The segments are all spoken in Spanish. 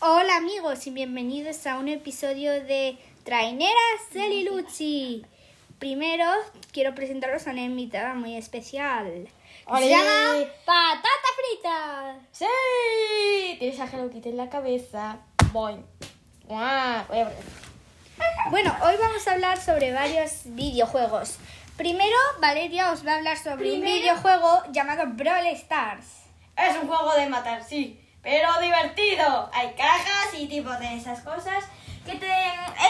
Hola amigos y bienvenidos a un episodio de Traineras de Lilucci. Primero quiero presentaros a una invitada muy especial. Se llama Patata Frita. Sí, tienes a Hello Kitty en la cabeza. Voy. Voy a Bueno, hoy vamos a hablar sobre varios videojuegos. Primero, Valeria os va a hablar sobre un videojuego llamado Brawl Stars. Es un juego de matar, sí, pero divertido. Hay cajas y tipo de esas cosas que te...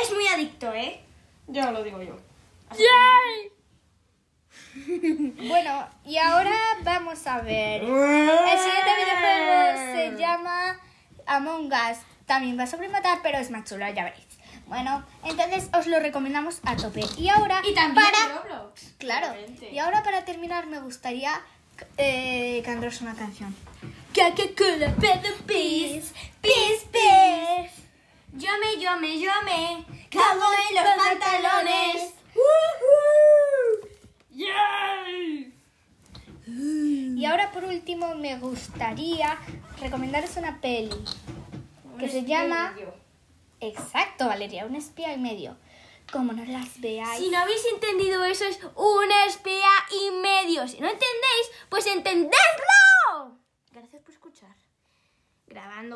Es muy adicto, ¿eh? Ya lo digo yo. Bueno, y ahora vamos a ver. El siguiente videojuego se llama Among Us. También va sobre matar, pero es más chulo, ya veréis. Bueno, entonces os lo recomendamos a tope. Y ahora, Y también para... Roblox. Claro. obviamente. Y ahora para terminar me gustaría eh, cantaros una canción. Coca-Cola, Peace, Peace, Peace. Yo me, yo me, yo me cago en los pantalones. Y ahora por último me gustaría recomendaros una peli que se llama... Exacto, Valeria, un espía y medio. Como no las veáis... Si no habéis entendido eso es un espía y medio. Si no entendéis, pues entendedlo. Gracias por escuchar. Grabando.